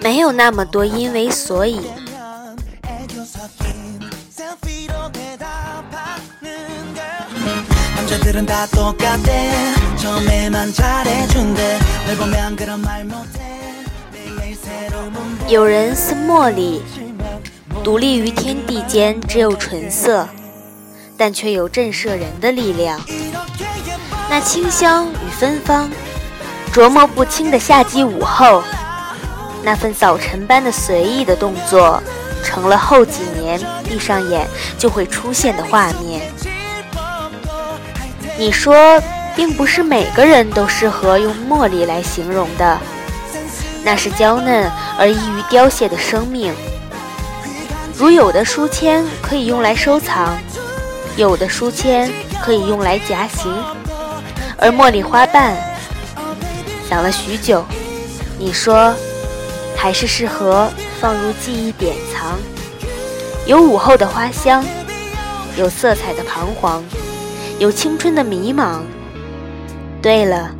没有那么多因为所以。有人似茉莉，独立于天地间，只有纯色，但却有震慑人的力量。那清香与芬芳，琢磨不清的夏季午后，那份早晨般的随意的动作，成了后几年闭上眼就会出现的画面。你说，并不是每个人都适合用茉莉来形容的，那是娇嫩而易于凋谢的生命。如有的书签可以用来收藏，有的书签可以用来夹行，而茉莉花瓣，想了许久，你说，还是适合放入记忆典藏，有午后的花香，有色彩的彷徨。有青春的迷茫。对了，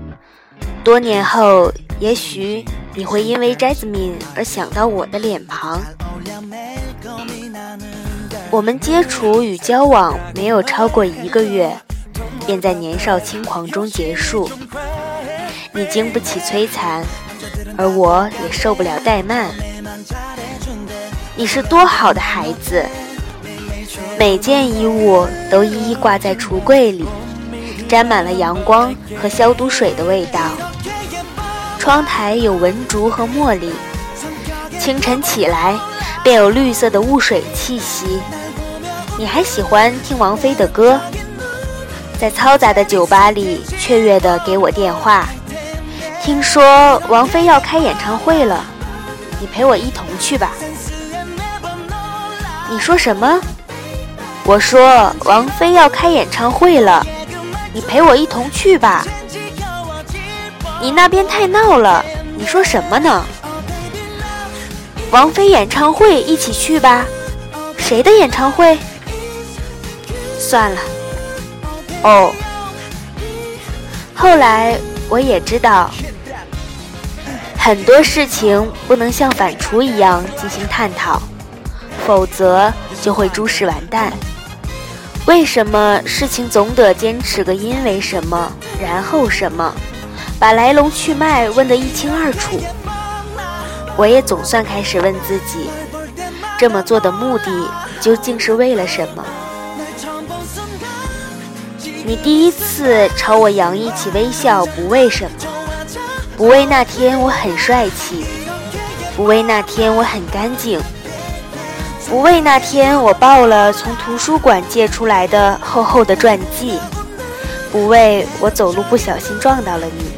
多年后，也许你会因为 Jasmine 而想到我的脸庞。我们接触与交往没有超过一个月，便在年少轻狂中结束。你经不起摧残，而我也受不了怠慢。你是多好的孩子。每件衣物都一一挂在橱柜里，沾满了阳光和消毒水的味道。窗台有文竹和茉莉，清晨起来便有绿色的雾水气息。你还喜欢听王菲的歌，在嘈杂的酒吧里雀跃地给我电话。听说王菲要开演唱会了，你陪我一同去吧。你说什么？我说王菲要开演唱会了，你陪我一同去吧。你那边太闹了，你说什么呢？王菲演唱会一起去吧。谁的演唱会？算了。哦。后来我也知道，很多事情不能像反刍一样进行探讨，否则就会诸事完蛋。为什么事情总得坚持个因为什么，然后什么，把来龙去脉问得一清二楚？我也总算开始问自己，这么做的目的究竟是为了什么？你第一次朝我洋溢起微笑，不为什么，不为那天我很帅气，不为那天我很干净。不为那天我抱了从图书馆借出来的厚厚的传记，不为我走路不小心撞到了你，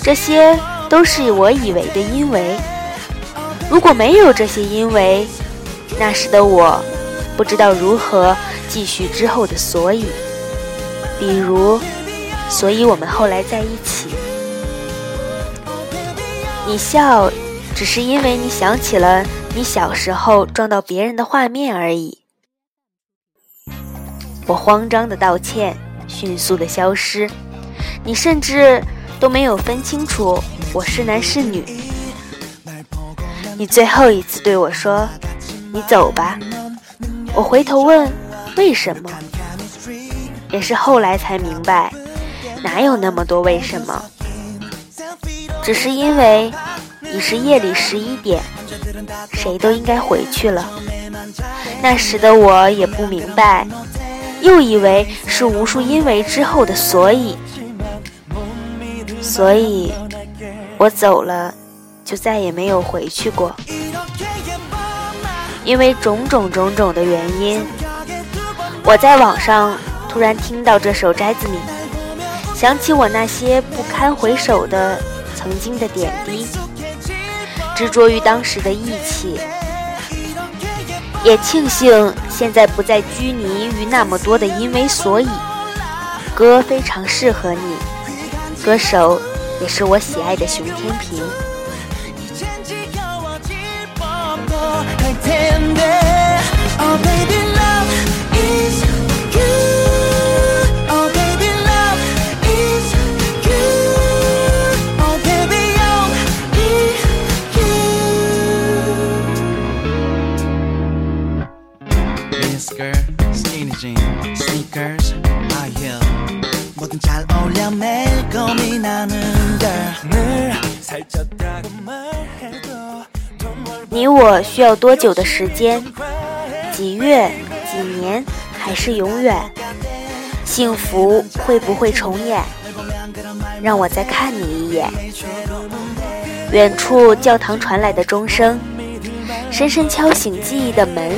这些都是我以为的因为。如果没有这些因为，那时的我不知道如何继续之后的所以，比如，所以我们后来在一起。你笑，只是因为你想起了。你小时候撞到别人的画面而已。我慌张的道歉，迅速的消失。你甚至都没有分清楚我是男是女。你最后一次对我说：“你走吧。”我回头问：“为什么？”也是后来才明白，哪有那么多为什么？只是因为已是夜里十一点。谁都应该回去了。那时的我也不明白，又以为是无数因为之后的所以，所以我走了，就再也没有回去过。因为种种种种的原因，我在网上突然听到这首《摘子米》，想起我那些不堪回首的曾经的点滴。执着于当时的义气，也庆幸现在不再拘泥于那么多的因为所以。歌非常适合你，歌手也是我喜爱的熊天平 Skinny jeans, sneakers 你我需要多久的时间？几月、几年，还是永远？幸福会不会重演？让我再看你一眼。远处教堂传来的钟声，深深敲醒记忆的门。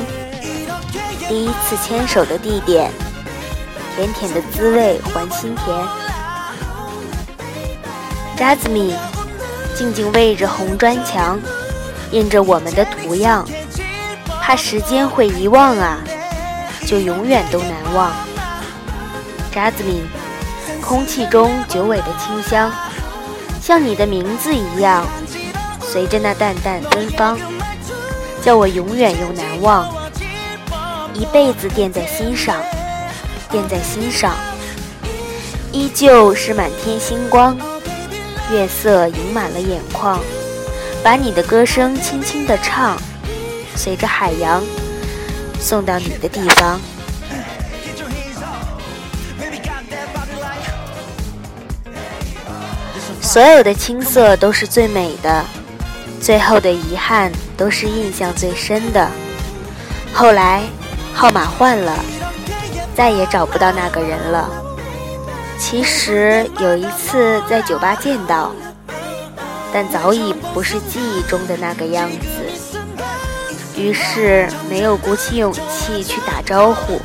第一次牵手的地点甜甜的滋味还心甜。扎子米，静静偎着红砖墙。印着我们的图样，怕时间会遗忘啊，就永远都难忘。扎子明，空气中久违的清香，像你的名字一样，随着那淡淡芬芳，叫我永远又难忘，一辈子惦在心上，惦在心上，依旧是满天星光，月色盈满了眼眶。把你的歌声轻轻地唱，随着海洋送到你的地方。所有的青涩都是最美的，最后的遗憾都是印象最深的。后来号码换了，再也找不到那个人了。其实有一次在酒吧见到。但早已不是记忆中的那个样子，于是没有鼓起勇气去打招呼。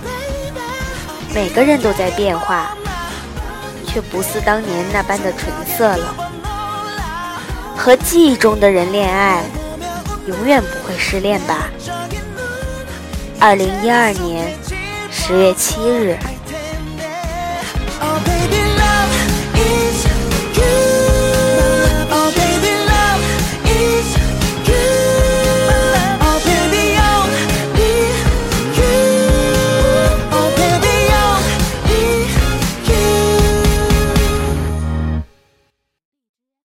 每个人都在变化，却不似当年那般的纯色了。和记忆中的人恋爱，永远不会失恋吧？二零一二年十月七日。